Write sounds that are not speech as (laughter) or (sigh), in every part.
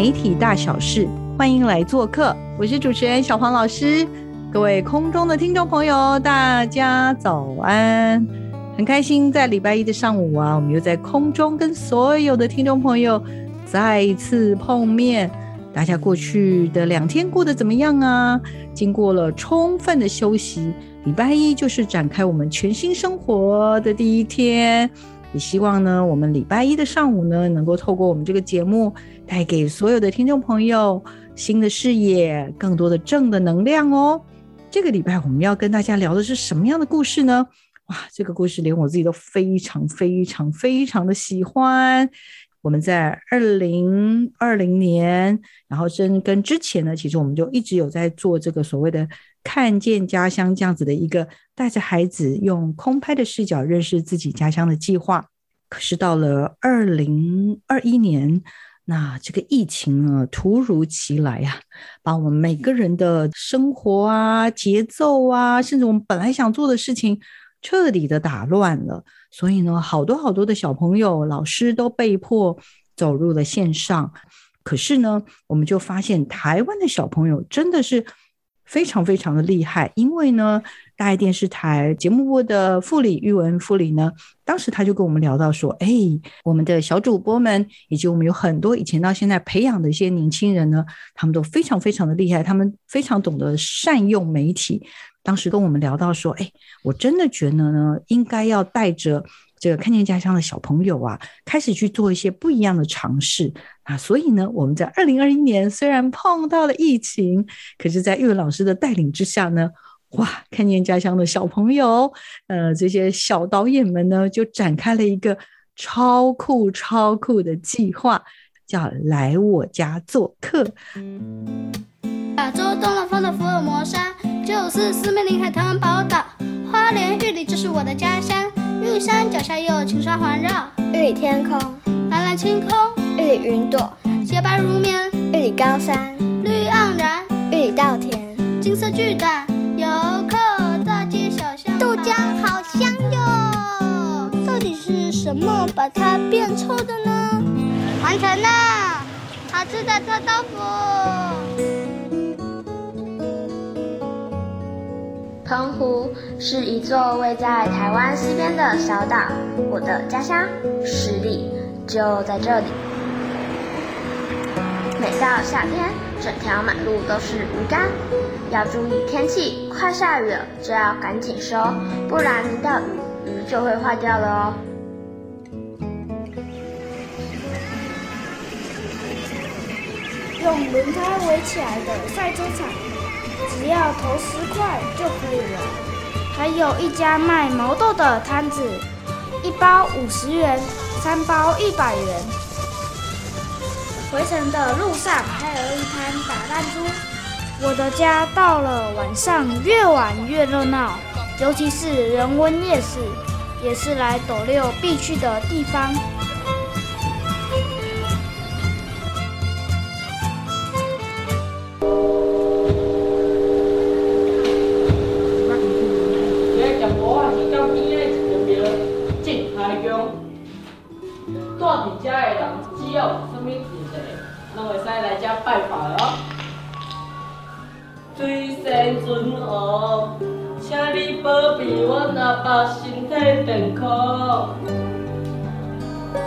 媒体大小事，欢迎来做客，我是主持人小黄老师。各位空中的听众朋友，大家早安！很开心在礼拜一的上午啊，我们又在空中跟所有的听众朋友再一次碰面。大家过去的两天过得怎么样啊？经过了充分的休息，礼拜一就是展开我们全新生活的第一天。也希望呢，我们礼拜一的上午呢，能够透过我们这个节目，带给所有的听众朋友新的视野，更多的正的能量哦。这个礼拜我们要跟大家聊的是什么样的故事呢？哇，这个故事连我自己都非常非常非常的喜欢。我们在二零二零年，然后真跟之前呢，其实我们就一直有在做这个所谓的。看见家乡这样子的一个带着孩子用空拍的视角认识自己家乡的计划，可是到了二零二一年，那这个疫情呢突如其来呀，把我们每个人的生活啊、节奏啊，甚至我们本来想做的事情，彻底的打乱了。所以呢，好多好多的小朋友、老师都被迫走入了线上。可是呢，我们就发现台湾的小朋友真的是。非常非常的厉害，因为呢，大爱电视台节目部的副理玉文副理呢，当时他就跟我们聊到说，哎，我们的小主播们，以及我们有很多以前到现在培养的一些年轻人呢，他们都非常非常的厉害，他们非常懂得善用媒体。当时跟我们聊到说，哎，我真的觉得呢，应该要带着。这个看见家乡的小朋友啊，开始去做一些不一样的尝试啊，所以呢，我们在二零二一年虽然碰到了疫情，可是，在玉文老师的带领之下呢，哇，看见家乡的小朋友，呃，这些小导演们呢，就展开了一个超酷超酷的计划，叫来我家做客。亚洲东南方的福尔摩沙，就是四面临海台湾宝岛，花莲玉里就是我的家乡。玉山脚下有青山环绕，玉里天空蓝蓝晴空，玉里云朵洁白如棉，玉里高山绿盎然，玉里稻田金色巨蛋，游客大街小巷，豆浆好香哟！到底是什么把它变臭的呢？完成了，好吃的臭豆腐。澎湖是一座位在台湾西边的小岛，我的家乡，实力就在这里。每到夏天，整条马路都是鱼竿，要注意天气，快下雨了就要赶紧收，不然淋到雨，鱼就会坏掉了哦。用轮胎围起来的赛车场。只要投十块就可以了。还有一家卖毛豆的摊子，一包五十元，三包一百元。回程的路上还有一摊打弹珠。我的家到了晚上越晚越热闹，尤其是人文夜市，也是来斗六必去的地方。爸爸身体健康。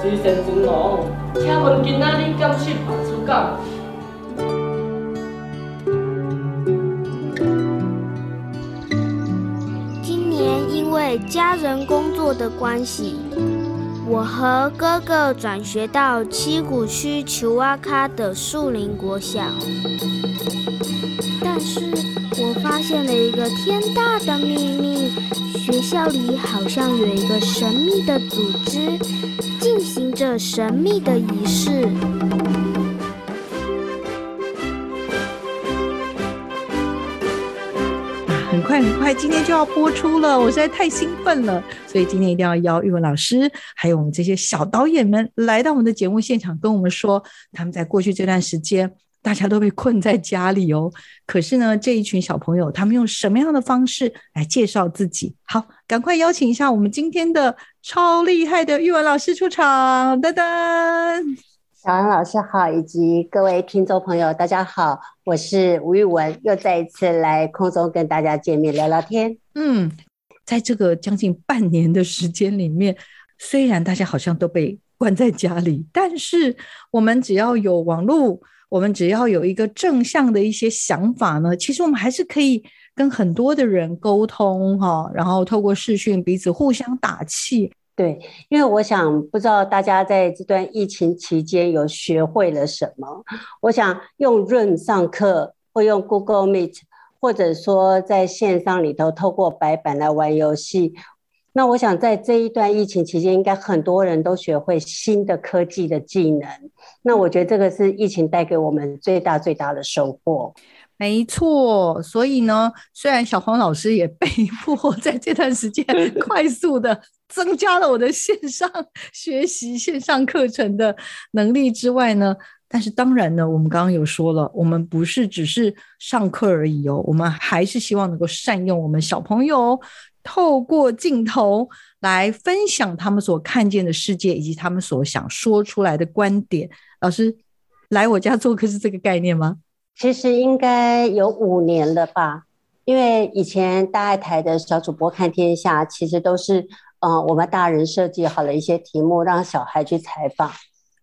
水仙尊后，请问今仔日敢去白出港？今年因为家人工作的关系，我和哥哥转学到七股区球阿卡的树林国小。但是我发现了一个天大的秘密：学校里好像有一个神秘的组织，进行着神秘的仪式。很快很快，今天就要播出了，我实在太兴奋了，所以今天一定要邀玉文老师，还有我们这些小导演们来到我们的节目现场，跟我们说他们在过去这段时间，大家都被困在家里哦。(laughs) 可是呢，这一群小朋友，他们用什么样的方式来介绍自己？好，赶快邀请一下我们今天的超厉害的玉文老师出场，噔噔。小安老师好，以及各位听众朋友，大家好，我是吴玉文，又再一次来空中跟大家见面聊聊天。嗯，在这个将近半年的时间里面，虽然大家好像都被关在家里，但是我们只要有网络，我们只要有一个正向的一些想法呢，其实我们还是可以跟很多的人沟通哈，然后透过视讯彼此互相打气。对，因为我想不知道大家在这段疫情期间有学会了什么。我想用 Zoom 上课，或用 Google Meet，或者说在线上里头透过白板来玩游戏。那我想在这一段疫情期间，应该很多人都学会新的科技的技能。那我觉得这个是疫情带给我们最大最大的收获。没错，所以呢，虽然小黄老师也被迫 (laughs) 在这段时间快速的增加了我的线上学习、线上课程的能力之外呢，但是当然呢，我们刚刚有说了，我们不是只是上课而已哦，我们还是希望能够善用我们小朋友透过镜头来分享他们所看见的世界，以及他们所想说出来的观点。老师来我家做客是这个概念吗？其实应该有五年了吧，因为以前大爱台的小主播看天下，其实都是，嗯，我们大人设计好了一些题目，让小孩去采访。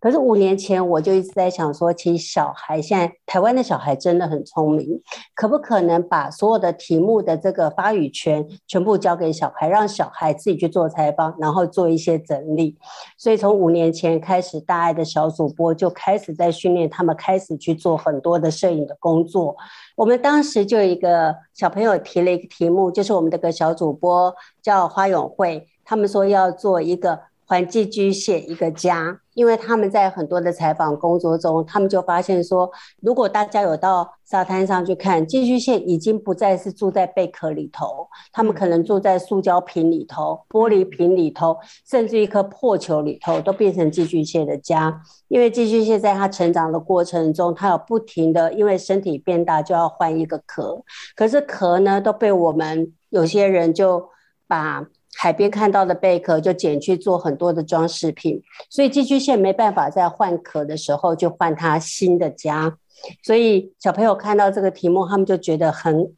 可是五年前我就一直在想说，其实小孩现在台湾的小孩真的很聪明，可不可能把所有的题目的这个发语权全部交给小孩，让小孩自己去做采访，然后做一些整理。所以从五年前开始，大爱的小主播就开始在训练他们，开始去做很多的摄影的工作。我们当时就有一个小朋友提了一个题目，就是我们这个小主播叫花永慧，他们说要做一个。还寄居蟹一个家，因为他们在很多的采访工作中，他们就发现说，如果大家有到沙滩上去看，寄居蟹已经不再是住在贝壳里头，他们可能住在塑胶瓶里头、玻璃瓶里头，甚至一颗破球里头，都变成寄居蟹的家。因为寄居蟹在它成长的过程中，它有不停的，因为身体变大就要换一个壳，可是壳呢都被我们有些人就把。海边看到的贝壳就捡去做很多的装饰品，所以寄居蟹没办法在换壳的时候就换它新的家，所以小朋友看到这个题目，他们就觉得很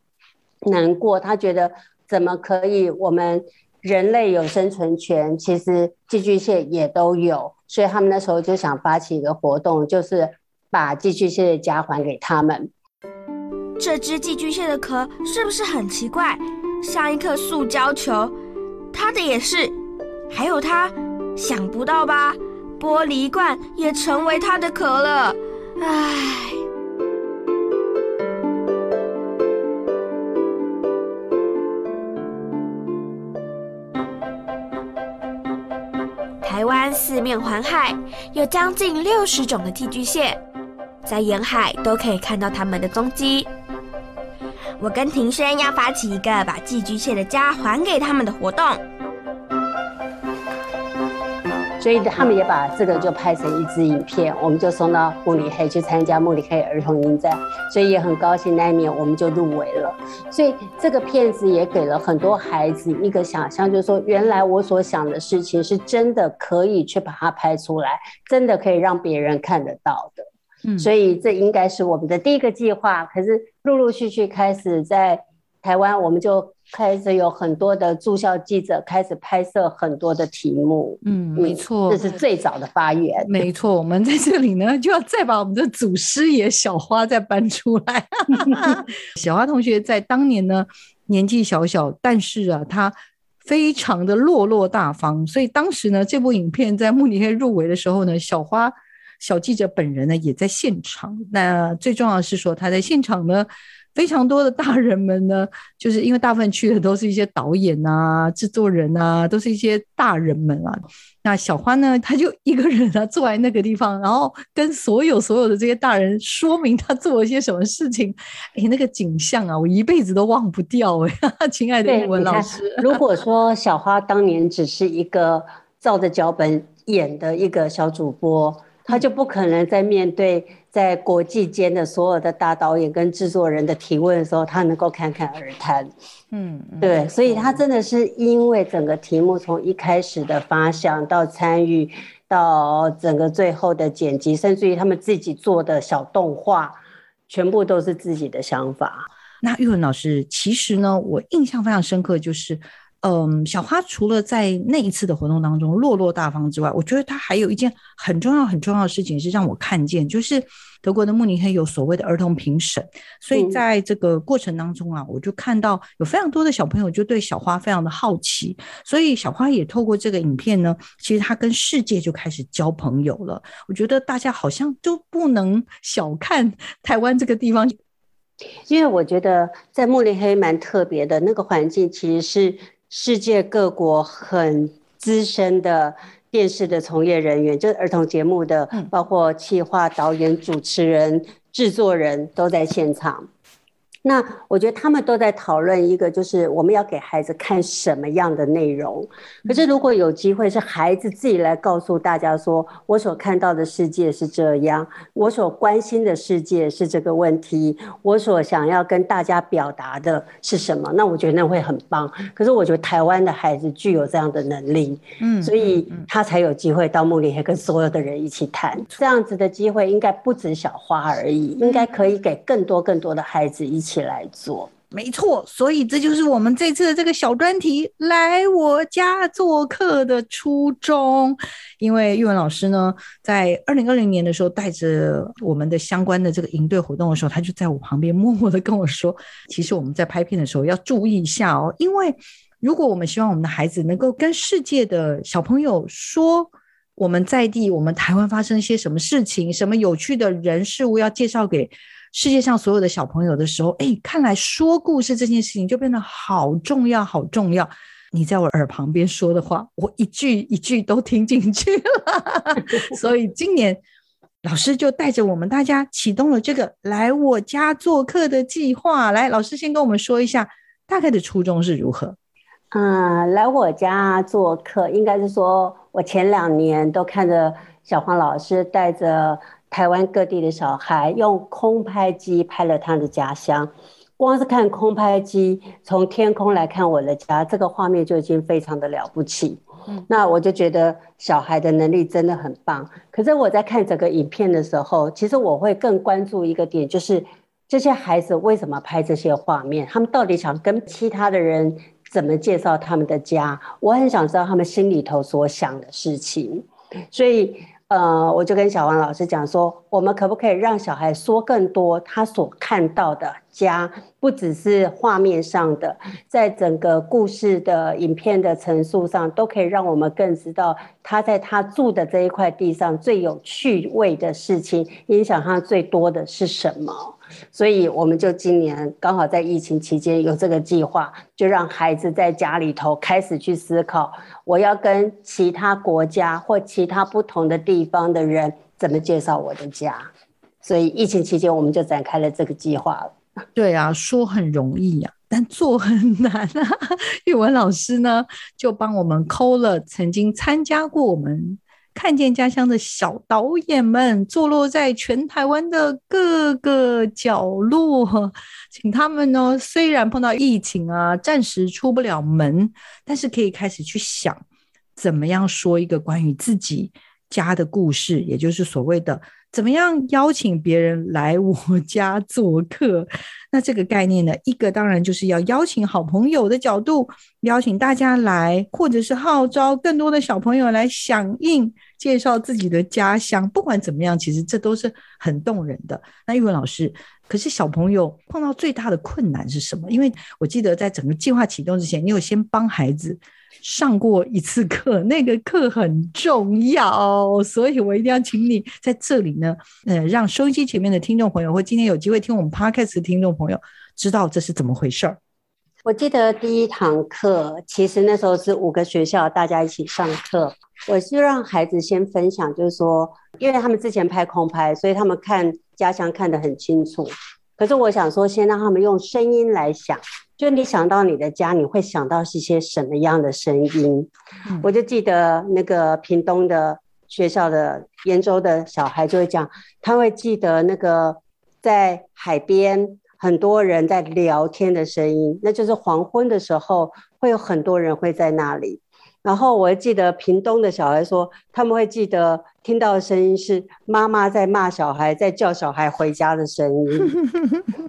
难过。他觉得怎么可以？我们人类有生存权，其实寄居蟹也都有，所以他们那时候就想发起一个活动，就是把寄居蟹的家还给他们。这只寄居蟹的壳是不是很奇怪，像一颗塑胶球？他的也是，还有他，想不到吧？玻璃罐也成为他的壳了，唉。台湾四面环海，有将近六十种的寄居蟹，在沿海都可以看到它们的踪迹。我跟庭轩要发起一个把寄居蟹的家还给他们的活动，所以他们也把这个就拍成一支影片，我们就送到慕里黑去参加慕里黑儿童影展，所以也很高兴那一年我们就入围了。所以这个片子也给了很多孩子一个想象，就是说原来我所想的事情是真的可以去把它拍出来，真的可以让别人看得到的。所以这应该是我们的第一个计划，可是陆陆续续开始在台湾，我们就开始有很多的驻校记者开始拍摄很多的题目。嗯，没错，这是最早的发源。没错，我们在这里呢，就要再把我们的祖师爷小花再搬出来。(laughs) 小花同学在当年呢，年纪小小，但是啊，他非常的落落大方。所以当时呢，这部影片在慕尼黑入围的时候呢，小花小记者本人呢也在现场。那最重要的是说，他在现场呢。非常多的大人们呢，就是因为大部分去的都是一些导演啊、制作人啊，都是一些大人们啊。那小花呢，他就一个人啊，坐在那个地方，然后跟所有所有的这些大人说明他做了些什么事情。哎，那个景象啊，我一辈子都忘不掉哎，(laughs) 亲爱的语文老师。如果说小花当年只是一个照着脚本演的一个小主播，他就不可能在面对。在国际间的所有的大导演跟制作人的提问的时候，他能够侃侃而谈，嗯，对，所以他真的是因为整个题目从一开始的发想到参与，到整个最后的剪辑，甚至于他们自己做的小动画，全部都是自己的想法。那玉文老师，其实呢，我印象非常深刻，就是。嗯，小花除了在那一次的活动当中落落大方之外，我觉得她还有一件很重要很重要的事情是让我看见，就是德国的慕尼黑有所谓的儿童评审，所以在这个过程当中啊，我就看到有非常多的小朋友就对小花非常的好奇，所以小花也透过这个影片呢，其实她跟世界就开始交朋友了。我觉得大家好像都不能小看台湾这个地方，因为我觉得在慕尼黑蛮特别的那个环境，其实是。世界各国很资深的电视的从业人员，就是儿童节目的，包括企划、导演、主持人、制作人都在现场。那我觉得他们都在讨论一个，就是我们要给孩子看什么样的内容。可是如果有机会是孩子自己来告诉大家说，我所看到的世界是这样，我所关心的世界是这个问题，我所想要跟大家表达的是什么，那我觉得那会很棒。可是我觉得台湾的孩子具有这样的能力，嗯，所以他才有机会到慕尼黑跟所有的人一起谈。这样子的机会应该不止小花而已，应该可以给更多更多的孩子一起。起来做，没错，所以这就是我们这次的这个小专题来我家做客的初衷。因为玉文老师呢，在二零二零年的时候，带着我们的相关的这个营队活动的时候，他就在我旁边默默的跟我说：“其实我们在拍片的时候要注意一下哦，因为如果我们希望我们的孩子能够跟世界的小朋友说我们在地，我们台湾发生一些什么事情，什么有趣的人事物要介绍给。”世界上所有的小朋友的时候，哎，看来说故事这件事情就变得好重要，好重要。你在我耳旁边说的话，我一句一句都听进去了。(laughs) 所以今年老师就带着我们大家启动了这个来我家做客的计划。来，老师先跟我们说一下大概的初衷是如何。嗯，来我家做客，应该是说我前两年都看着小黄老师带着。台湾各地的小孩用空拍机拍了他的家乡，光是看空拍机从天空来看我的家，这个画面就已经非常的了不起。嗯，那我就觉得小孩的能力真的很棒。可是我在看整个影片的时候，其实我会更关注一个点，就是这些孩子为什么拍这些画面？他们到底想跟其他的人怎么介绍他们的家？我很想知道他们心里头所想的事情，所以。呃，我就跟小王老师讲说，我们可不可以让小孩说更多他所看到的家，不只是画面上的，在整个故事的影片的陈述上，都可以让我们更知道他在他住的这一块地上最有趣味的事情，影响他最多的是什么。所以我们就今年刚好在疫情期间有这个计划，就让孩子在家里头开始去思考，我要跟其他国家或其他不同的地方的人怎么介绍我的家。所以疫情期间我们就展开了这个计划。对啊，说很容易呀，但做很难啊。(laughs) 语文老师呢，就帮我们抠了曾经参加过我们。看见家乡的小导演们坐落在全台湾的各个角落，请他们呢，虽然碰到疫情啊，暂时出不了门，但是可以开始去想，怎么样说一个关于自己家的故事，也就是所谓的怎么样邀请别人来我 (laughs) 家做客？那这个概念呢，一个当然就是要邀请好朋友的角度，邀请大家来，或者是号召更多的小朋友来响应，介绍自己的家乡。不管怎么样，其实这都是很动人的。那玉文老师，可是小朋友碰到最大的困难是什么？因为我记得在整个计划启动之前，你有先帮孩子。上过一次课，那个课很重要，所以我一定要请你在这里呢，呃，让收音机前面的听众朋友，或今天有机会听我们 podcast 的听众朋友，知道这是怎么回事儿。我记得第一堂课，其实那时候是五个学校大家一起上课，我是让孩子先分享，就是说，因为他们之前拍空拍，所以他们看家乡看得很清楚，可是我想说，先让他们用声音来想。就你想到你的家，你会想到是一些什么样的声音？我就记得那个屏东的学校的研州的小孩就会讲，他会记得那个在海边很多人在聊天的声音，那就是黄昏的时候会有很多人会在那里。然后我记得屏东的小孩说，他们会记得听到的声音是妈妈在骂小孩，在叫小孩回家的声音。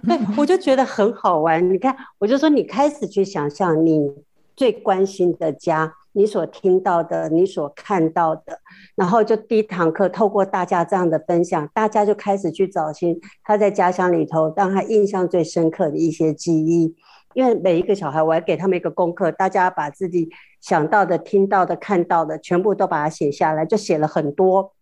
对，我就觉得很好玩。你看，我就说你开始去想象你最关心的家，你所听到的，你所看到的，然后就第一堂课透过大家这样的分享，大家就开始去找寻他在家乡里头让他印象最深刻的一些记忆。因为每一个小孩，我还给他们一个功课，大家把自己想到的、听到的、看到的，全部都把它写下来，就写了很多。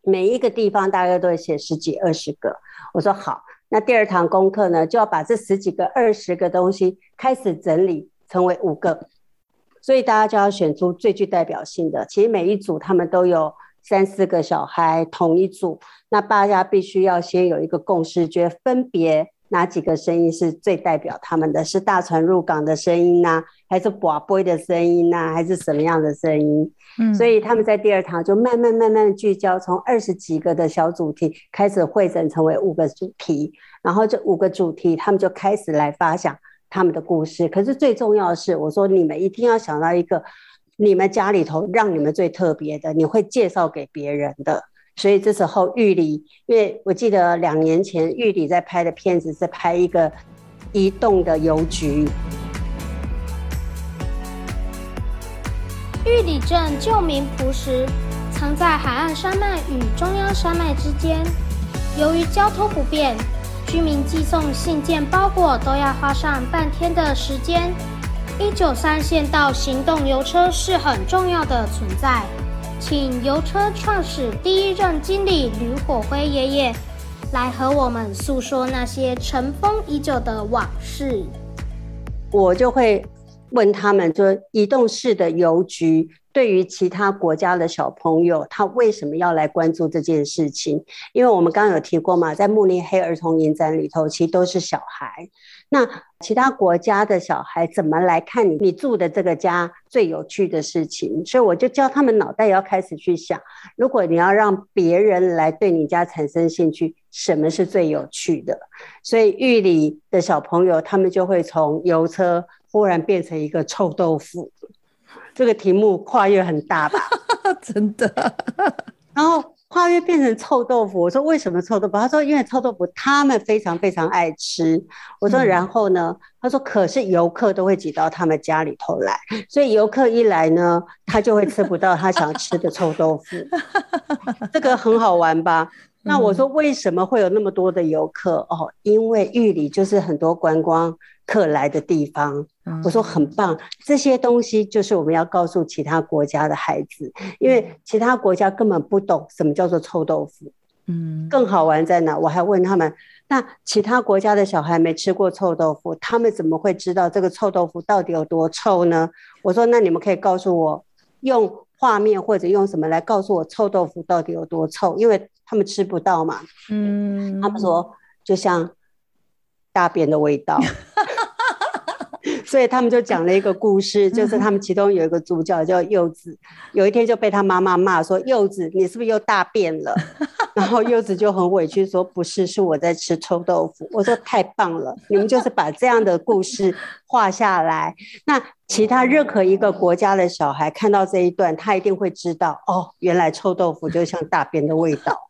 每一个地方大概都会写十几、二十个。我说好，那第二堂功课呢，就要把这十几个、二十个东西开始整理，成为五个。所以大家就要选出最具代表性的。其实每一组他们都有三四个小孩，同一组，那大家必须要先有一个共识，觉得分别。哪几个声音是最代表他们的？是大船入港的声音呢，还是寡波的声音呢，还是什么样的声音？嗯，所以他们在第二堂就慢慢慢慢聚焦，从二十几个的小主题开始汇整成为五个主题，然后这五个主题他们就开始来发想他们的故事。可是最重要的是，我说你们一定要想到一个你们家里头让你们最特别的，你会介绍给别人的。所以这时候玉里，因为我记得两年前玉里在拍的片子是拍一个移动的邮局。玉里镇旧名朴实，藏在海岸山脉与中央山脉之间。由于交通不便，居民寄送信件包裹都要花上半天的时间。一九三线道行动邮车是很重要的存在。请邮车创始第一任经理吕火辉爷爷来和我们诉说那些尘封已久的往事。我就会问他们，说移动式的邮局对于其他国家的小朋友，他为什么要来关注这件事情？因为我们刚刚有提过嘛，在慕尼黑儿童影展里头，其实都是小孩。那其他国家的小孩怎么来看你？你住的这个家最有趣的事情，所以我就教他们脑袋要开始去想：如果你要让别人来对你家产生兴趣，什么是最有趣的？所以狱里的小朋友他们就会从邮车忽然变成一个臭豆腐。这个题目跨越很大吧？(laughs) 真的。然后。跨越变成臭豆腐，我说为什么臭豆腐？他说因为臭豆腐他们非常非常爱吃。我说然后呢？他说可是游客都会挤到他们家里头来，所以游客一来呢，他就会吃不到他想吃的臭豆腐。(laughs) 这个很好玩吧？那我说为什么会有那么多的游客？哦，因为玉里就是很多观光。客来的地方，我说很棒，这些东西就是我们要告诉其他国家的孩子，因为其他国家根本不懂什么叫做臭豆腐。嗯，更好玩在哪？我还问他们，那其他国家的小孩没吃过臭豆腐，他们怎么会知道这个臭豆腐到底有多臭呢？我说，那你们可以告诉我，用画面或者用什么来告诉我臭豆腐到底有多臭？因为他们吃不到嘛。嗯，他们说就像大便的味道。(laughs) 所以他们就讲了一个故事，就是他们其中有一个主角叫柚子，有一天就被他妈妈骂说：“柚子，你是不是又大便了？” (laughs) 然后柚子就很委屈说：“不是，是我在吃臭豆腐。”我说：“太棒了，你们就是把这样的故事画下来，那其他任何一个国家的小孩看到这一段，他一定会知道哦，原来臭豆腐就像大便的味道。”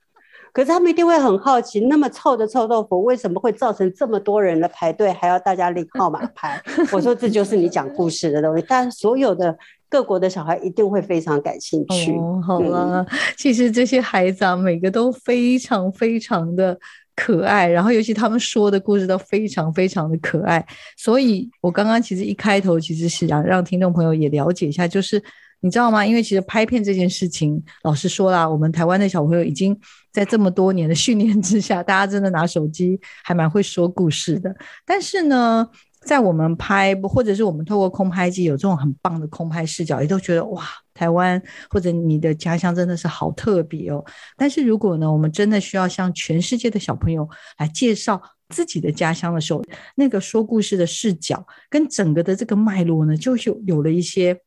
可是他们一定会很好奇，那么臭的臭豆腐为什么会造成这么多人的排队，还要大家领号码牌？(laughs) 我说这就是你讲故事的东西，但所有的各国的小孩一定会非常感兴趣。哦，好了，其实这些孩子啊，每个都非常非常的可爱，然后尤其他们说的故事都非常非常的可爱，所以我刚刚其实一开头其实是想让听众朋友也了解一下，就是。你知道吗？因为其实拍片这件事情，老实说啦，我们台湾的小朋友已经在这么多年的训练之下，大家真的拿手机还蛮会说故事的。但是呢，在我们拍或者是我们透过空拍机有这种很棒的空拍视角，也都觉得哇，台湾或者你的家乡真的是好特别哦。但是如果呢，我们真的需要向全世界的小朋友来介绍自己的家乡的时候，那个说故事的视角跟整个的这个脉络呢，就有有了一些。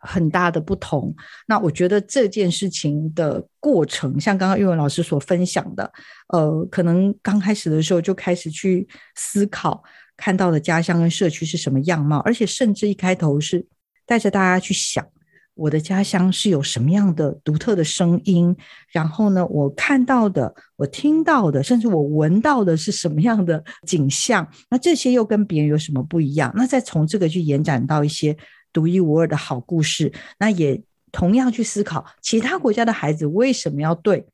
很大的不同。那我觉得这件事情的过程，像刚刚玉文老师所分享的，呃，可能刚开始的时候就开始去思考看到的家乡跟社区是什么样貌，而且甚至一开头是带着大家去想我的家乡是有什么样的独特的声音，然后呢，我看到的、我听到的，甚至我闻到的是什么样的景象，那这些又跟别人有什么不一样？那再从这个去延展到一些。独一无二的好故事，那也同样去思考其他国家的孩子为什么要对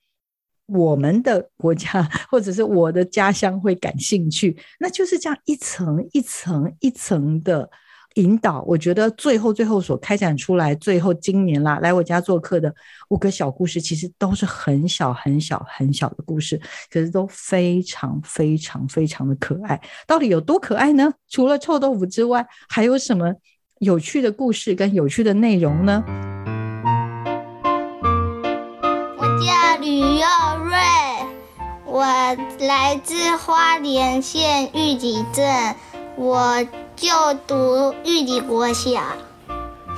我们的国家或者是我的家乡会感兴趣，那就是这样一层一层一层的引导。我觉得最后最后所开展出来，最后今年啦来我家做客的五个小故事，其实都是很小很小很小的故事，可是都非常非常非常的可爱。到底有多可爱呢？除了臭豆腐之外，还有什么？有趣的故事跟有趣的内容呢？我叫吕佑瑞，我来自花莲县玉里镇，我就读玉里国小。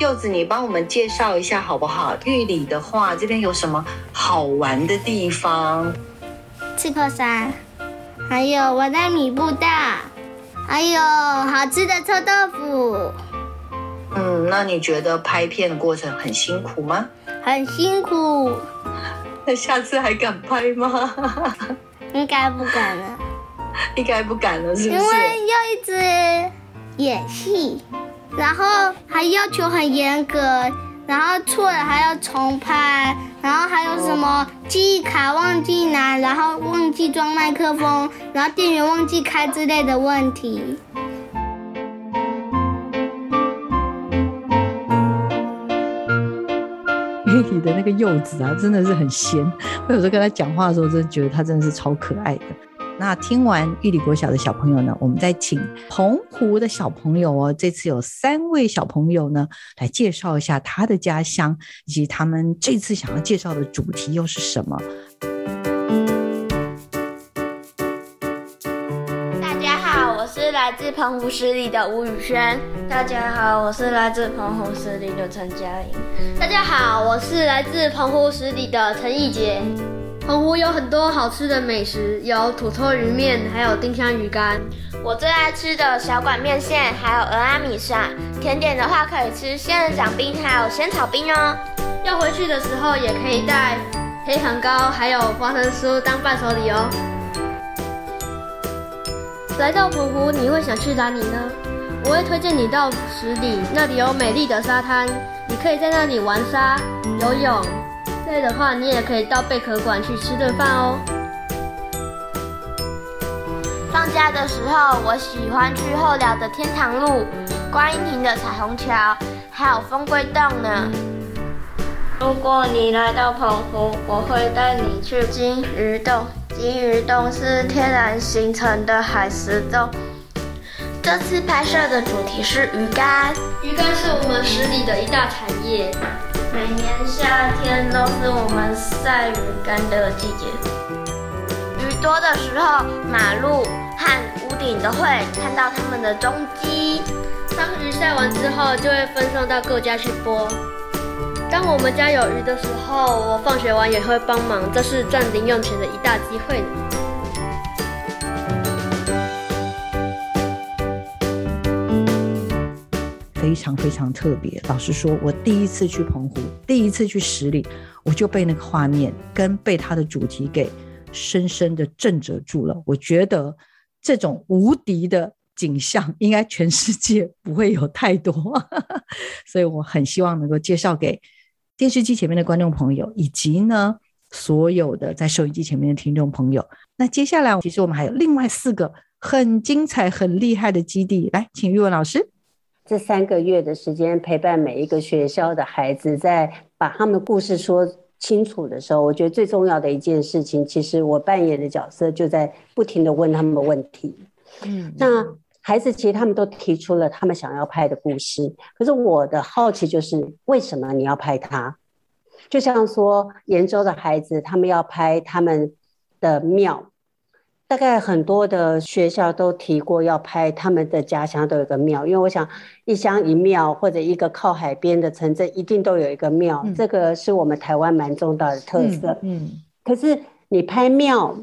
柚子，你帮我们介绍一下好不好？玉里的话，这边有什么好玩的地方？刺客山，还有我在米布大，还有好吃的臭豆腐。嗯，那你觉得拍片的过程很辛苦吗？很辛苦。那下次还敢拍吗？应该不敢了。应该不敢了，是不是？因为要一直演戏，然后还要求很严格，然后错了还要重拍，然后还有什么记忆卡忘记拿，然后忘记装麦克风，然后电源忘记开之类的问题。(laughs) 里的那个柚子啊，真的是很鲜。(laughs) 我有时候跟他讲话的时候，真的觉得他真的是超可爱的。那听完玉里国小的小朋友呢，我们再请澎湖的小朋友哦。这次有三位小朋友呢，来介绍一下他的家乡，以及他们这次想要介绍的主题又是什么。来自澎湖十里的吴宇轩，大家好，我是来自澎湖十里的陈嘉玲。大家好，我是来自澎湖十里的陈义杰。澎湖有很多好吃的美食，有土托鱼面，还有丁香鱼干。我最爱吃的小馆面线，还有鹅阿米沙。甜点的话可以吃仙人掌冰，还有仙草冰哦。要回去的时候也可以带黑糖糕，还有花生酥当伴手礼哦。来到澎湖，你会想去哪里呢？我会推荐你到十里，那里有美丽的沙滩，你可以在那里玩沙、游泳。累的话，你也可以到贝壳馆去吃顿饭哦。放假的时候，我喜欢去后寮的天堂路、观音亭的彩虹桥，还有风龟洞呢。如果你来到澎湖，我会带你去金鱼洞。金鱼洞是天然形成的海石洞。这次拍摄的主题是鱼竿。鱼竿是我们十里的一大产业，每年夏天都是我们晒鱼竿的季节。鱼多的时候，马路和屋顶都会看到它们的踪迹。当鱼晒完之后，就会分送到各家去剥。当我们家有鱼的时候，我放学完也会帮忙，这是赚零用钱的一大机会呢。非常非常特别。老实说，我第一次去澎湖，第一次去十里，我就被那个画面跟被它的主题给深深的震慑住了。我觉得这种无敌的景象，应该全世界不会有太多，(laughs) 所以我很希望能够介绍给电视机前面的观众朋友，以及呢所有的在收音机前面的听众朋友。那接下来，其实我们还有另外四个。很精彩、很厉害的基地，来，请玉文老师。这三个月的时间，陪伴每一个学校的孩子，在把他们的故事说清楚的时候，我觉得最重要的一件事情，其实我扮演的角色就在不停的问他们问题。嗯，那孩子其实他们都提出了他们想要拍的故事，可是我的好奇就是，为什么你要拍他？就像说延州的孩子，他们要拍他们的庙。大概很多的学校都提过要拍他们的家乡都有个庙，因为我想一乡一庙或者一个靠海边的城镇一定都有一个庙，这个是我们台湾蛮重大的特色。嗯，可是你拍庙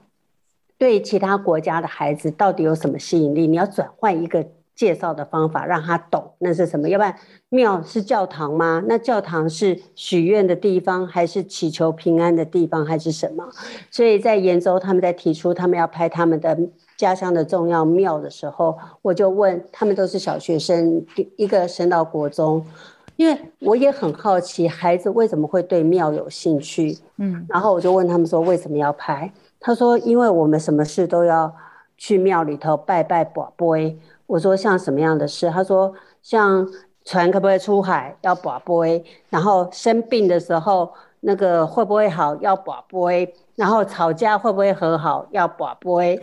对其他国家的孩子到底有什么吸引力？你要转换一个。介绍的方法让他懂那是什么，要不然庙是教堂吗？那教堂是许愿的地方，还是祈求平安的地方，还是什么？所以在延州，他们在提出他们要拍他们的家乡的重要庙的时候，我就问他们都是小学生，一个升到国中，因为我也很好奇孩子为什么会对庙有兴趣，嗯，然后我就问他们说为什么要拍？他说因为我们什么事都要去庙里头拜拜保杯。我说像什么样的事？他说像船可不可以出海要保杯，然后生病的时候那个会不会好要保杯，然后吵架会不会和好要保杯。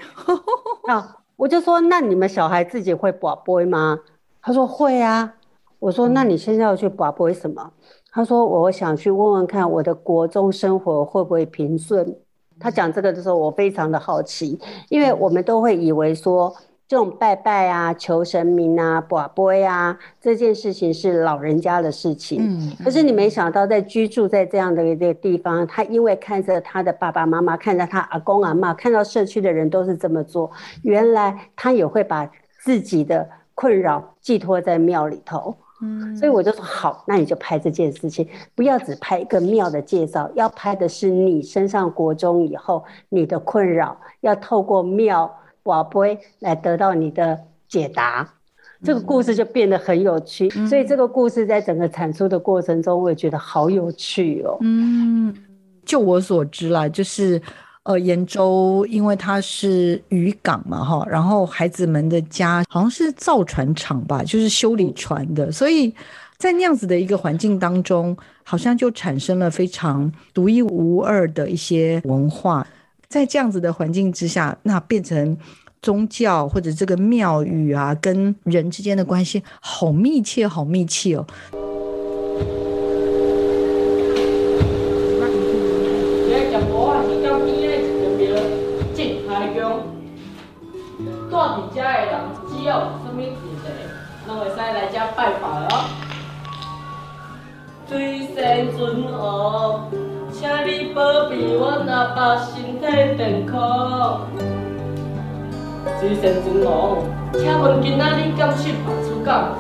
那我就说那你们小孩自己会保杯吗？他说会啊。我说那你现在要去保杯什么？他说我想去问问看我的国中生活会不会平顺。他讲这个的时候我非常的好奇，因为我们都会以为说。这种拜拜啊、求神明啊、卜杯啊，这件事情是老人家的事情。嗯，可是你没想到，在居住在这样的一个地方，他因为看着他的爸爸妈妈，看着他阿公阿妈，看到社区的人都是这么做，原来他也会把自己的困扰寄托在庙里头。嗯，所以我就说好，那你就拍这件事情，不要只拍一个庙的介绍，要拍的是你升上国中以后你的困扰，要透过庙。瓦杯来得到你的解答，这个故事就变得很有趣。所以这个故事在整个产出的过程中，我也觉得好有趣哦。嗯，就我所知啦，就是呃，延州因为它是渔港嘛，哈，然后孩子们的家好像是造船厂吧，就是修理船的，所以在那样子的一个环境当中，好像就产生了非常独一无二的一些文化。在这样子的环境之下，那变成宗教或者这个庙宇啊，跟人之间的关系好密切，好密切哦。拜拜哦。水仙尊后。请你保庇我阿爸身体健康。水神尊王，请问今仔日敢去白出港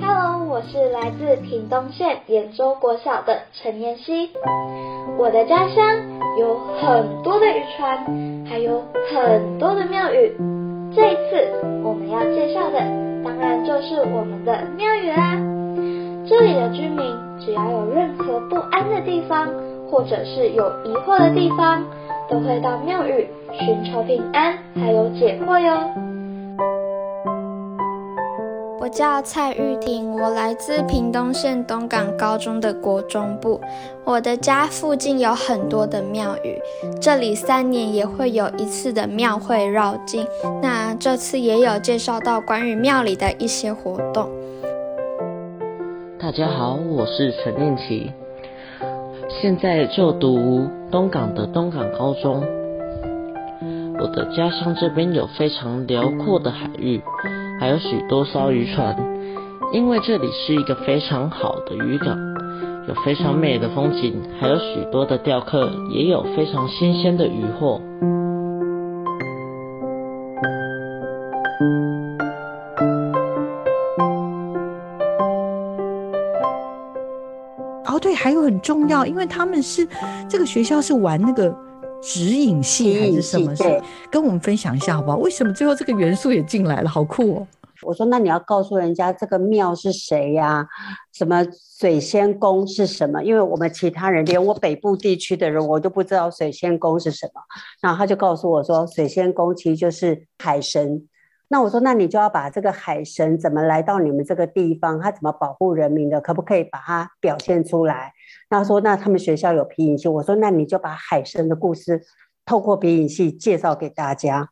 ？Hello，我是来自屏东县延州国小的陈妍希。我的家乡有很多的渔船，还有很多的庙宇。这一次我们要介绍的，当然就是我们的庙宇啦。这里的居民只要有任何不安的地方，或者是有疑惑的地方，都会到庙宇寻求平安，还有解惑哟。我叫蔡玉婷，我来自屏东县东港高中的国中部。我的家附近有很多的庙宇，这里三年也会有一次的庙会绕境。那这次也有介绍到关于庙里的一些活动。大家好，我是陈念琪，现在就读东港的东港高中。我的家乡这边有非常辽阔的海域，还有许多艘渔船，因为这里是一个非常好的渔港，有非常美的风景，还有许多的钓客，也有非常新鲜的渔获。哦，对，还有很重要，因为他们是这个学校是玩那个。指引系还是什么？对，跟我们分享一下好不好？为什么最后这个元素也进来了？好酷哦！我说，那你要告诉人家这个庙是谁呀？什么水仙宫是什么？因为我们其他人，连我北部地区的人，我都不知道水仙宫是什么。然后他就告诉我说，水仙宫其实就是海神。那我说，那你就要把这个海神怎么来到你们这个地方，他怎么保护人民的，可不可以把它表现出来？他说，那他们学校有皮影戏。我说，那你就把海参的故事透过皮影戏介绍给大家。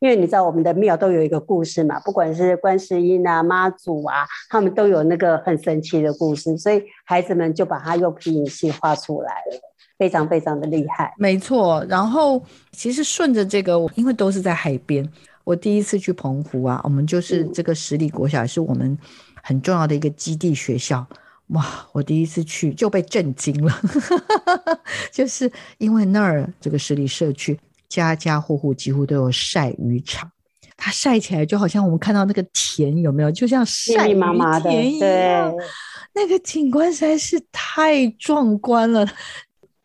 因为你知道我们的庙都有一个故事嘛，不管是观世音啊、妈祖啊，他们都有那个很神奇的故事，所以孩子们就把它用皮影戏画出来了，非常非常的厉害。没错，然后其实顺着这个，因为都是在海边，我第一次去澎湖啊，我们就是这个十里国小是我们很重要的一个基地学校，哇，我第一次去就被震惊了，(laughs) 就是因为那儿这个十里社区。家家户户几乎都有晒鱼场，它晒起来就好像我们看到那个田有没有，就像晒鱼田一样。那个景观实在是太壮观了。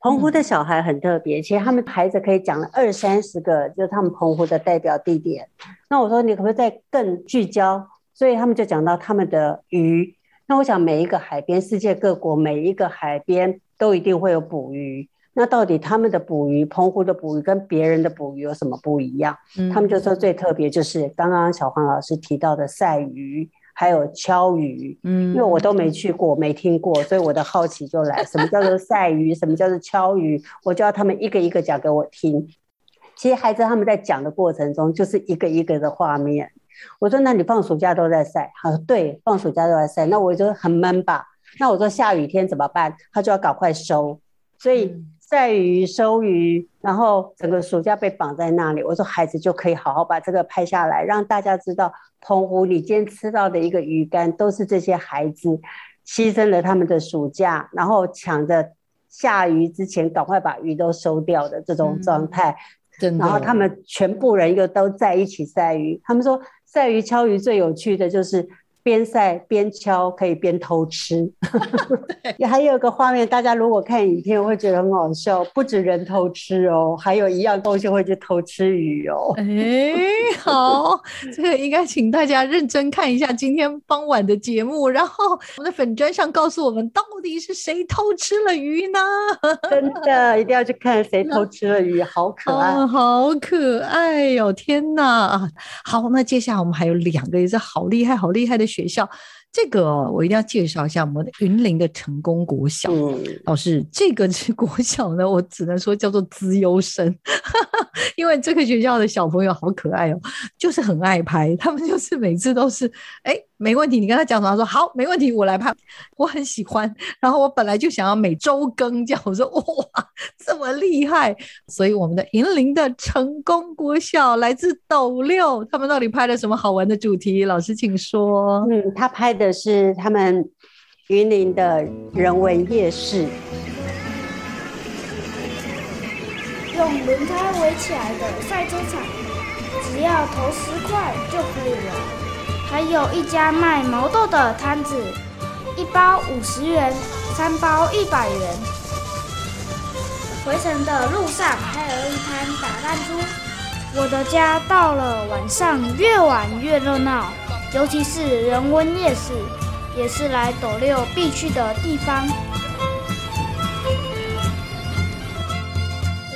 澎湖的小孩很特别，其实他们孩子可以讲了二三十个，就是他们澎湖的代表地点。那我说你可不可以再更聚焦？所以他们就讲到他们的鱼。那我想每一个海边，世界各国每一个海边都一定会有捕鱼。那到底他们的捕鱼，澎湖的捕鱼跟别人的捕鱼有什么不一样？他们就说最特别就是刚刚小黄老师提到的晒鱼，还有敲鱼。嗯，因为我都没去过，没听过，所以我的好奇就来，什么叫做晒鱼？什么叫做敲鱼？我就要他们一个一个讲给我听。其实孩子他们在讲的过程中，就是一个一个的画面。我说，那你放暑假都在晒？他说对，放暑假都在晒。那我就很闷吧？那我说下雨天怎么办？他就要赶快收，所以。晒鱼、收鱼，然后整个暑假被绑在那里。我说孩子就可以好好把这个拍下来，让大家知道澎湖你今天吃到的一个鱼干，都是这些孩子牺牲了他们的暑假，然后抢着下鱼之前赶快把鱼都收掉的这种状态。然后他们全部人又都在一起晒鱼。他们说在于、敲鱼最有趣的就是。边晒边敲，可以边偷吃。(laughs) 也还有个画面，大家如果看影片会觉得很好笑。不止人偷吃哦，还有一样东西会去偷吃鱼哦。哎，好，这个应该请大家认真看一下今天傍晚的节目，然后我们的粉砖上告诉我们到底是谁偷吃了鱼呢？真的一定要去看谁偷吃了鱼，好可爱，好可爱哟！天哪，好，那接下来我们还有两个也是好厉害、好厉害的。学校，这个我一定要介绍一下我们的云林的成功国小。老师，这个是国小呢，我只能说叫做资优生，(laughs) 因为这个学校的小朋友好可爱哦，就是很爱拍，他们就是每次都是哎。没问题，你跟他讲什么？他说好，没问题，我来拍，我很喜欢。然后我本来就想要每周更，这样我说哇，这么厉害！所以我们的银铃的成功国小来自斗六，他们到底拍了什么好玩的主题？老师请说。嗯，他拍的是他们云林的人文夜市，用轮胎围起来的赛车场，只要投十块就可以了。还有一家卖毛豆的摊子，一包五十元，三包一百元。回程的路上还有一摊打弹珠。我的家到了晚上越晚越热闹，尤其是人文夜市，也是来斗六必去的地方。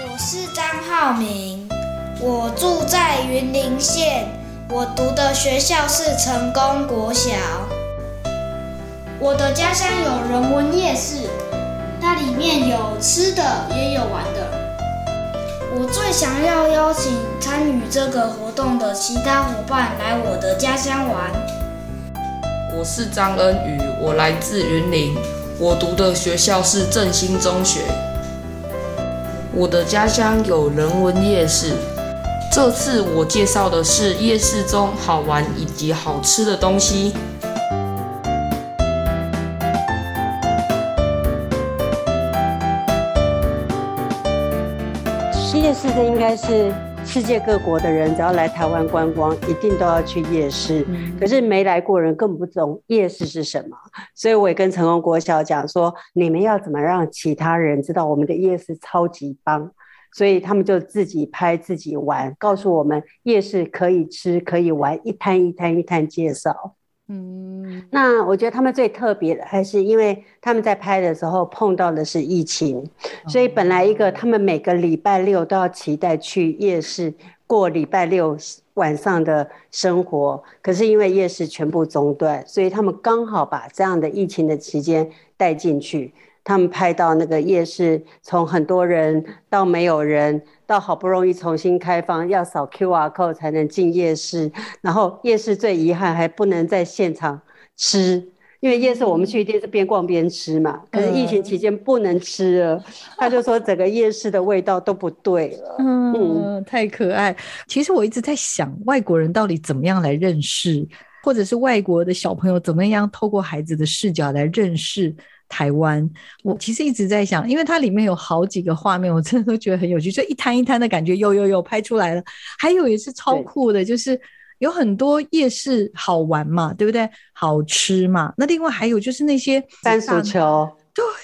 我是张浩明，我住在云林县。我读的学校是成功国小。我的家乡有人文夜市，那里面有吃的也有玩的。我最想要邀请参与这个活动的其他伙伴来我的家乡玩。我是张恩宇，我来自云林，我读的学校是振兴中学。我的家乡有人文夜市。这次我介绍的是夜市中好玩以及好吃的东西。这应该是世界各国的人只要来台湾观光，一定都要去夜市。可是没来过人更不懂夜市是什么，所以我也跟成功国小讲说，你们要怎么让其他人知道我们的夜市超级棒？所以他们就自己拍自己玩，告诉我们夜市可以吃可以玩，一摊一摊一摊介绍。嗯，那我觉得他们最特别的，还是因为他们在拍的时候碰到的是疫情，所以本来一个他们每个礼拜六都要期待去夜市过礼拜六晚上的生活，可是因为夜市全部中断，所以他们刚好把这样的疫情的期间带进去。他们拍到那个夜市，从很多人到没有人，到好不容易重新开放，要扫 QR code 才能进夜市。然后夜市最遗憾还不能在现场吃，因为夜市我们去一定是边逛边吃嘛。可是疫情期间不能吃了，(laughs) 他就说整个夜市的味道都不对了。嗯，太可爱。其实我一直在想，外国人到底怎么样来认识，或者是外国的小朋友怎么样透过孩子的视角来认识。台湾，我其实一直在想，因为它里面有好几个画面，我真的都觉得很有趣，就一摊一摊的感觉，又又又拍出来了。还有也是超酷的，就是有很多夜市好玩嘛，对不对？好吃嘛。那另外还有就是那些番薯球。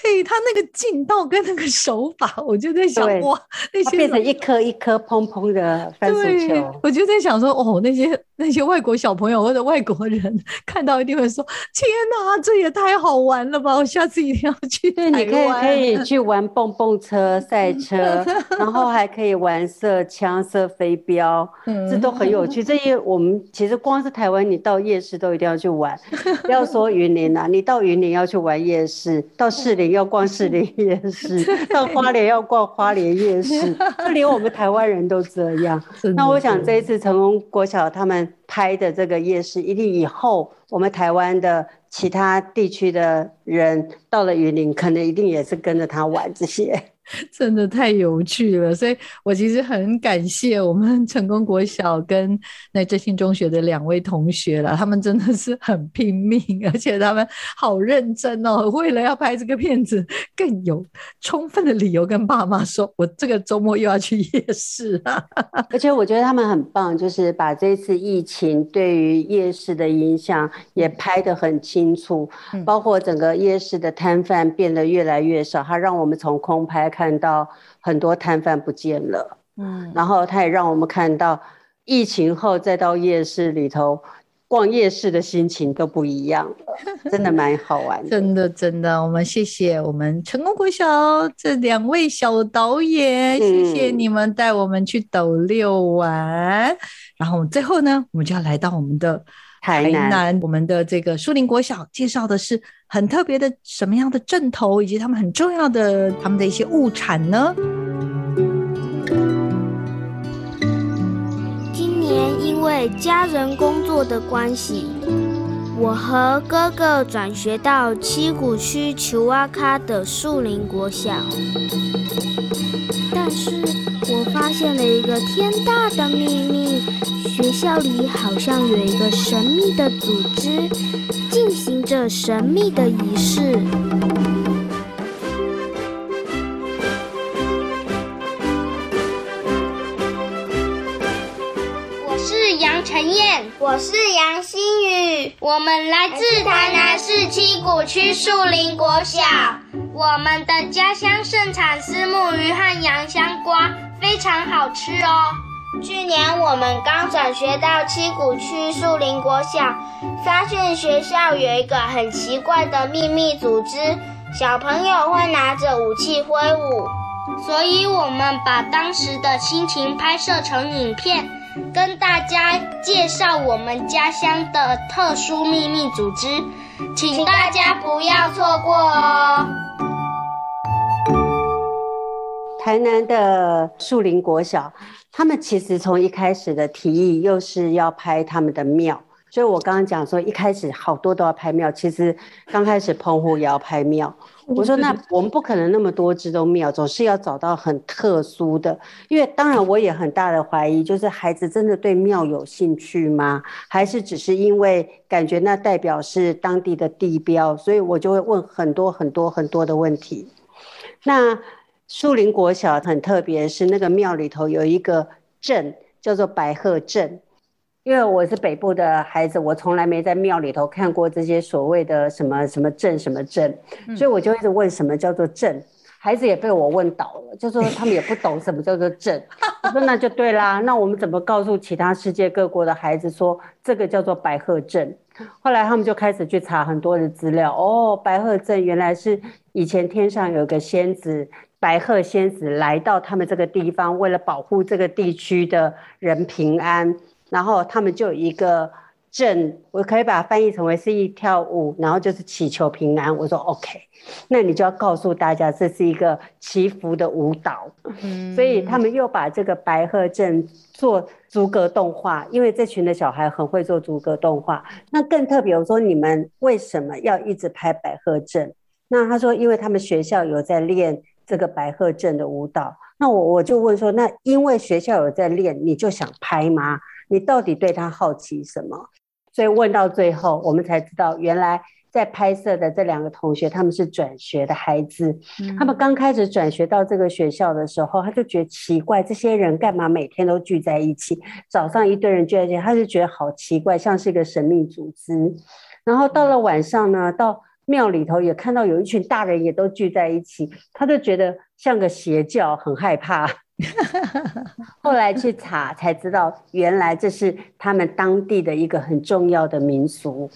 对他那个劲道跟那个手法，我就在想哇，那些变成一颗一颗砰砰的番薯球，我就在想说哦，那些那些外国小朋友或者外国人看到一定会说：天哪，这也太好玩了吧！我下次一定要去。对，你可以可以去玩蹦蹦车、赛 (laughs) 车，然后还可以玩射枪、射飞镖，(laughs) 这都很有趣。这些我们其实光是台湾，你到夜市都一定要去玩。不 (laughs) 要说云林啊，你到云林要去玩夜市，到。士林要逛士林夜市，到花莲要逛花莲夜市，(laughs) 就连我们台湾人都这样。那我想这一次成功国小他们拍的这个夜市，一定以后我们台湾的其他地区的人到了云林，可能一定也是跟着他玩这些。(laughs) 真的太有趣了，所以我其实很感谢我们成功国小跟那振兴中学的两位同学了，他们真的是很拼命，而且他们好认真哦，为了要拍这个片子，更有充分的理由跟爸妈说，我这个周末又要去夜市啊。(laughs) 而且我觉得他们很棒，就是把这次疫情对于夜市的影响也拍得很清楚，包括整个夜市的摊贩变得越来越少，它让我们从空拍。看到很多摊贩不见了，嗯，然后他也让我们看到疫情后再到夜市里头逛夜市的心情都不一样了，(laughs) 真的蛮好玩的。真的真的，我们谢谢我们成功国小这两位小导演，谢谢你们带我们去斗六玩。然后最后呢，我们就要来到我们的台南，我们的这个树林国小介绍的是。很特别的什么样的镇头，以及他们很重要的他们的一些物产呢？今年因为家人工作的关系，我和哥哥转学到七股区球瓦卡的树林国小，但是发现了一个天大的秘密，学校里好像有一个神秘的组织。进行着神秘的仪式。我是杨晨燕，我是杨新宇，我们来自台南市七股区树林国小。我们的家乡盛产丝木鱼和洋香瓜，非常好吃哦。去年我们刚转学到七股区树林国小，发现学校有一个很奇怪的秘密组织，小朋友会拿着武器挥舞，所以我们把当时的心情拍摄成影片，跟大家介绍我们家乡的特殊秘密组织，请大家不要错过哦。台南的树林国小。他们其实从一开始的提议又是要拍他们的庙，所以我刚刚讲说一开始好多都要拍庙。其实刚开始澎湖也要拍庙，我说那我们不可能那么多只都庙，总是要找到很特殊的。因为当然我也很大的怀疑，就是孩子真的对庙有兴趣吗？还是只是因为感觉那代表是当地的地标，所以我就会问很多很多很多的问题。那。树林国小很特别，是那个庙里头有一个镇，叫做白鹤镇。因为我是北部的孩子，我从来没在庙里头看过这些所谓的什么什么镇什么镇，所以我就一直问什么叫做镇。孩子也被我问倒了，就说他们也不懂什么叫做镇。(laughs) 我说那就对啦，那我们怎么告诉其他世界各国的孩子说这个叫做白鹤镇？后来他们就开始去查很多的资料。哦，白鹤镇原来是以前天上有个仙子，白鹤仙子来到他们这个地方，为了保护这个地区的人平安，然后他们就有一个。镇，我可以把它翻译成为是一跳舞，然后就是祈求平安。我说 OK，那你就要告诉大家这是一个祈福的舞蹈。嗯，所以他们又把这个白鹤镇做逐格动画，因为这群的小孩很会做逐格动画。那更特别，我说你们为什么要一直拍白鹤镇？那他说，因为他们学校有在练这个白鹤镇的舞蹈。那我我就问说，那因为学校有在练，你就想拍吗？你到底对他好奇什么？所以问到最后，我们才知道，原来在拍摄的这两个同学，他们是转学的孩子。他们刚开始转学到这个学校的时候，他就觉得奇怪，这些人干嘛每天都聚在一起？早上一堆人聚在一起，他就觉得好奇怪，像是一个神秘组织。然后到了晚上呢，到庙里头也看到有一群大人也都聚在一起，他就觉得像个邪教，很害怕。(laughs) 后来去查才知道，原来这是他们当地的一个很重要的民俗。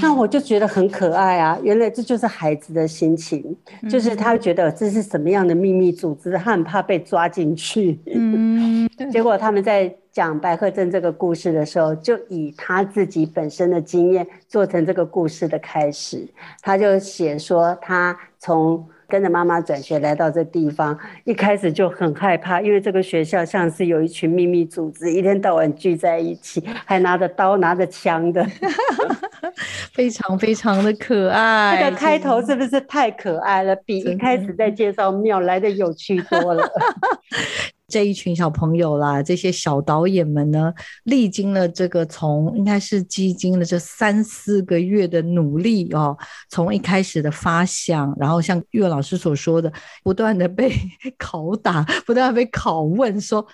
那我就觉得很可爱啊！原来这就是孩子的心情，就是他觉得这是什么样的秘密组织，他很怕被抓进去。嗯，结果他们在讲白鹤镇这个故事的时候，就以他自己本身的经验做成这个故事的开始。他就写说，他从。跟着妈妈转学来到这地方，一开始就很害怕，因为这个学校像是有一群秘密组织，一天到晚聚在一起，还拿着刀、拿着枪的，(laughs) 非常非常的可爱。这个开头是不是太可爱了？比一开始在介绍庙来的有趣多了。(laughs) 这一群小朋友啦，这些小导演们呢，历经了这个从应该是基金的这三四个月的努力哦，从一开始的发想，然后像岳老师所说的，不断的被 (laughs) 拷打，不断被拷问，说，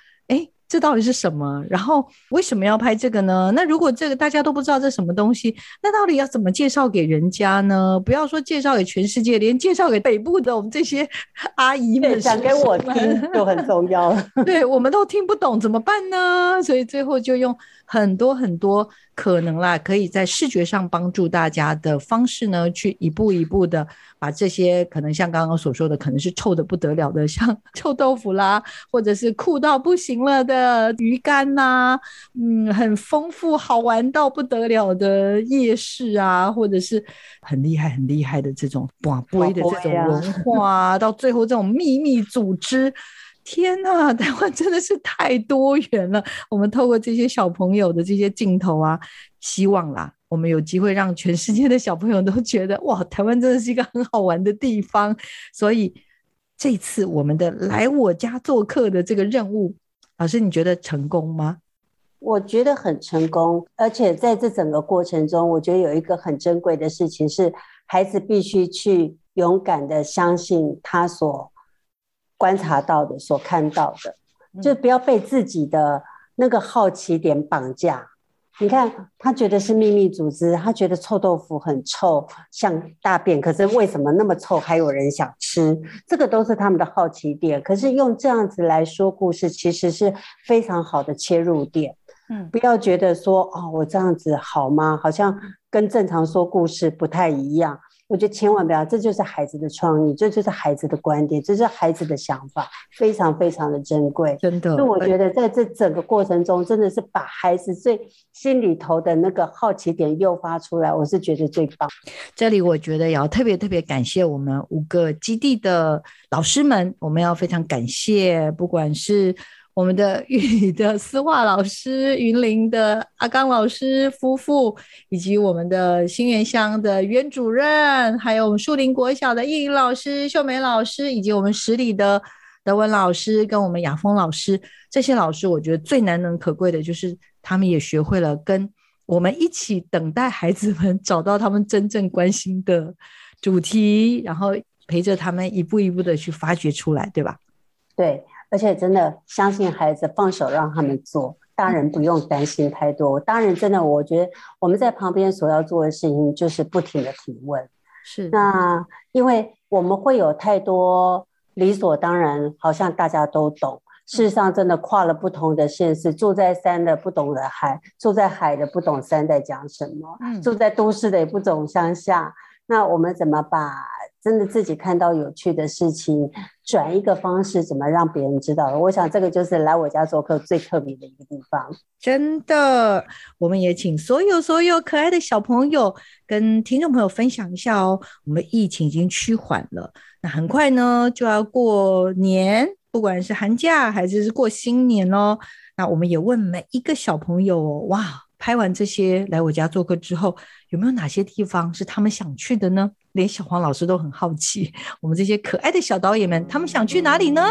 这到底是什么？然后为什么要拍这个呢？那如果这个大家都不知道这什么东西，那到底要怎么介绍给人家呢？不要说介绍给全世界，连介绍给北部的我们这些阿姨们讲给我听就很重要。(laughs) 对我们都听不懂怎么办呢？所以最后就用很多很多可能啦，可以在视觉上帮助大家的方式呢，去一步一步的。把这些可能像刚刚所说的，可能是臭的不得了的，像臭豆腐啦，或者是酷到不行了的鱼干呐，嗯，很丰富好玩到不得了的夜市啊，或者是很厉害很厉害的这种广播的这种文化，到最后这种秘密组织，天呐，台湾真的是太多元了。我们透过这些小朋友的这些镜头啊，希望啦。我们有机会让全世界的小朋友都觉得哇，台湾真的是一个很好玩的地方。所以这次我们的来我家做客的这个任务，老师你觉得成功吗？我觉得很成功，而且在这整个过程中，我觉得有一个很珍贵的事情是，孩子必须去勇敢的相信他所观察到的、所看到的，就不要被自己的那个好奇点绑架。你看，他觉得是秘密组织，他觉得臭豆腐很臭，像大便。可是为什么那么臭，还有人想吃？这个都是他们的好奇点。可是用这样子来说故事，其实是非常好的切入点。嗯，不要觉得说，哦，我这样子好吗？好像跟正常说故事不太一样。我觉得千万不要，这就是孩子的创意，这就是孩子的观点，这是孩子的想法，非常非常的珍贵，真的。所以我觉得在这整个过程中，真的是把孩子最心里头的那个好奇点诱发出来，我是觉得最棒。这里我觉得要特别特别感谢我们五个基地的老师们，我们要非常感谢，不管是。我们的玉里的思画老师、云林的阿刚老师夫妇，以及我们的新源乡的袁主任，还有我们树林国小的易颖老师、秀美老师，以及我们十里的德文老师跟我们雅峰老师，这些老师，我觉得最难能可贵的就是他们也学会了跟我们一起等待孩子们找到他们真正关心的主题，然后陪着他们一步一步的去发掘出来，对吧？对。而且真的相信孩子，放手让他们做，大人不用担心太多。大人真的，我觉得我们在旁边所要做的事情就是不停的提问。是，那因为我们会有太多理所当然，好像大家都懂。事实上，真的跨了不同的县市，住在山的不懂得海，住在海的不懂山在讲什么，住在都市的也不懂乡下。那我们怎么把真的自己看到有趣的事情，转一个方式，怎么让别人知道？我想这个就是来我家做客最特别的一个地方。真的，我们也请所有所有可爱的小朋友跟听众朋友分享一下哦。我们疫情已经趋缓了，那很快呢就要过年。不管是寒假还是是过新年哦，那我们也问每一个小朋友，哇，拍完这些来我家做客之后，有没有哪些地方是他们想去的呢？连小黄老师都很好奇，(laughs) 我们这些可爱的小导演们，他们想去哪里呢？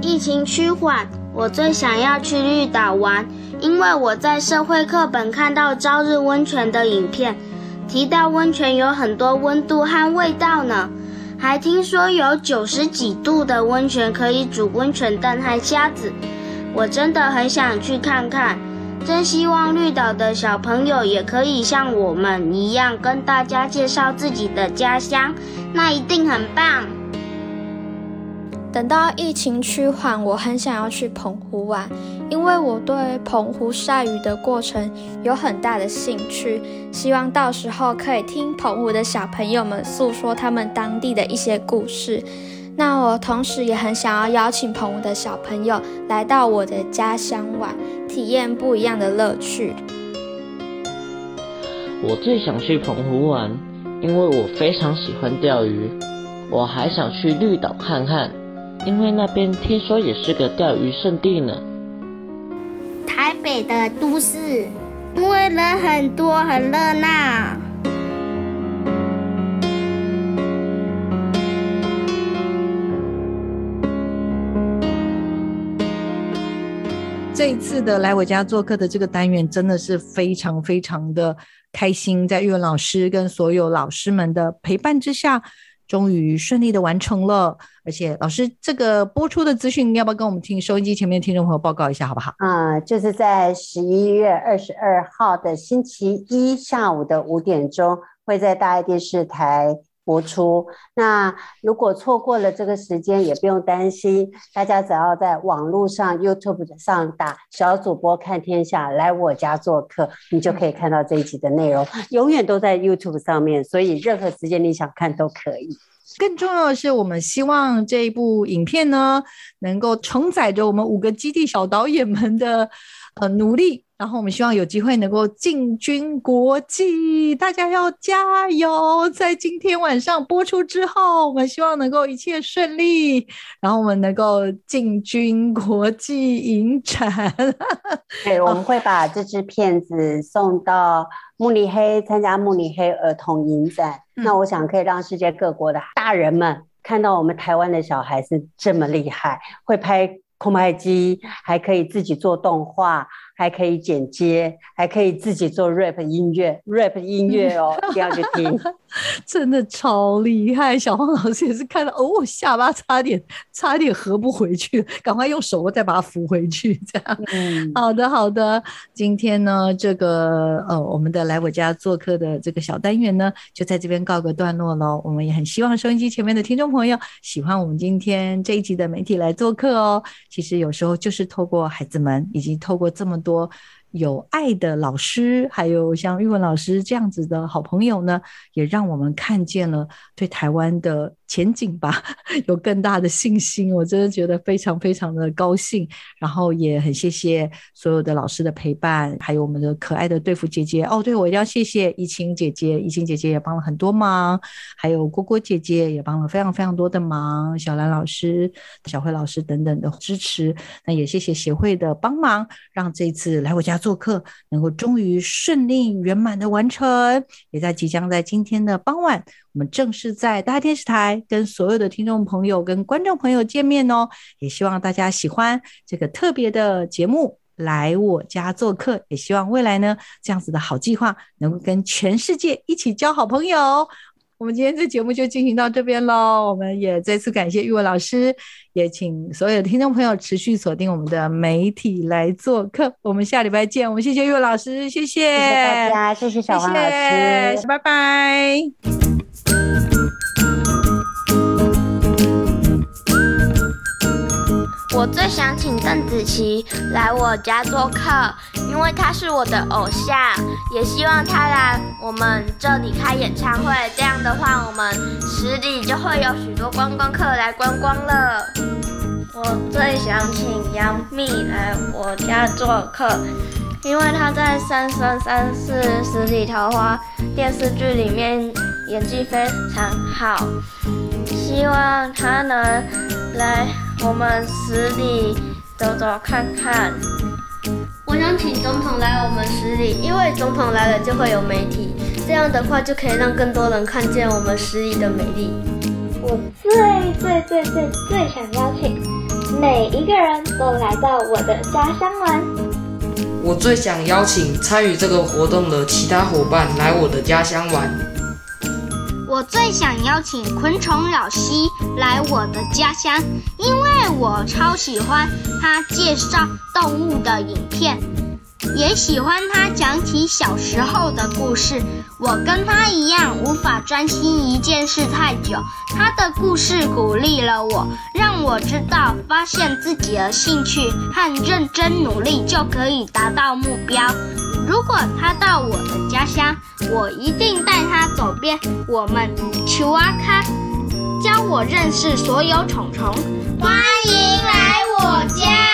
疫情趋缓，我最想要去绿岛玩，因为我在社会课本看到朝日温泉的影片。提到温泉有很多温度和味道呢，还听说有九十几度的温泉可以煮温泉蛋和虾子，我真的很想去看看。真希望绿岛的小朋友也可以像我们一样跟大家介绍自己的家乡，那一定很棒。等到疫情趋缓，我很想要去澎湖玩，因为我对澎湖晒鱼的过程有很大的兴趣。希望到时候可以听澎湖的小朋友们诉说他们当地的一些故事。那我同时也很想要邀请澎湖的小朋友来到我的家乡玩，体验不一样的乐趣。我最想去澎湖玩，因为我非常喜欢钓鱼。我还想去绿岛看看。因为那边听说也是个钓鱼圣地呢。台北的都市，因为人很多，很热闹。这一次的来我家做客的这个单元，真的是非常非常的开心，在玉文老师跟所有老师们的陪伴之下。终于顺利的完成了，而且老师这个播出的资讯，要不要跟我们听收音机前面听众朋友报告一下，好不好？啊，就是在十一月二十二号的星期一下午的五点钟，会在大爱电视台播出。那如果错过了这个时间，也不用担心，大家只要在网络上 YouTube 上打“小主播看天下”，来我家做客，你就可以看到这一集的内容，永远都在 YouTube 上面，所以任何时间你想看都可以。更重要的是，我们希望这一部影片呢，能够承载着我们五个基地小导演们的呃努力。然后我们希望有机会能够进军国际，大家要加油！在今天晚上播出之后，我们希望能够一切顺利，然后我们能够进军国际影展。对，(laughs) 我们会把这支片子送到慕尼黑参加慕尼黑儿童影展。那我想可以让世界各国的大人们看到我们台湾的小孩是这么厉害，会拍空拍机，还可以自己做动画。还可以剪接，还可以自己做 rap 音乐，rap 音乐哦，一定要去听，(laughs) 真的超厉害！小黄老师也是看到哦，下巴差点差点合不回去，赶快用手再把它扶回去，这样。嗯，好的好的，今天呢，这个呃，我们的来我家做客的这个小单元呢，就在这边告个段落喽。我们也很希望收音机前面的听众朋友喜欢我们今天这一集的媒体来做客哦。其实有时候就是透过孩子们，以及透过这么。多有爱的老师，还有像玉文老师这样子的好朋友呢，也让我们看见了对台湾的。前景吧，(laughs) 有更大的信心，我真的觉得非常非常的高兴。然后也很谢谢所有的老师的陪伴，还有我们的可爱的队服姐姐。哦，对，我一定要谢谢怡晴姐姐，怡晴姐姐也帮了很多忙，还有郭郭姐姐也帮了非常非常多的忙，小兰老师、小慧老师等等的支持。那也谢谢协会的帮忙，让这次来我家做客能够终于顺利圆满的完成，也在即将在今天的傍晚。我们正式在大电视台跟所有的听众朋友、跟观众朋友见面哦，也希望大家喜欢这个特别的节目，来我家做客。也希望未来呢，这样子的好计划能够跟全世界一起交好朋友。我们今天这节目就进行到这边喽。我们也再次感谢玉文老师，也请所有的听众朋友持续锁定我们的媒体来做客。我们下礼拜见。我们谢谢玉文老师，谢谢，谢谢大家，谢谢小黄老师，拜拜。我最想请邓紫棋来我家做客，因为她是我的偶像，也希望她来我们这里开演唱会。这样的话，我们十里就会有许多观光客来观光了。我最想请杨幂来我家做客，因为她在《三生三世十里桃花》电视剧里面演技非常好，希望他能来。我们十里走走看看。我想请总统来我们十里，因为总统来了就会有媒体，这样的话就可以让更多人看见我们十里的美丽。我最最最最最想邀请每一个人都来到我的家乡玩。我最想邀请参与这个活动的其他伙伴来我的家乡玩。我最想邀请昆虫老师来我的家乡，因为我超喜欢他介绍动物的影片，也喜欢他讲起小时候的故事。我跟他一样，无法专心一件事太久。他的故事鼓励了我，让我知道发现自己的兴趣和认真努力就可以达到目标。如果他到我的家乡，我一定带他走遍我们丘阿卡，教我认识所有虫虫。欢迎来我家。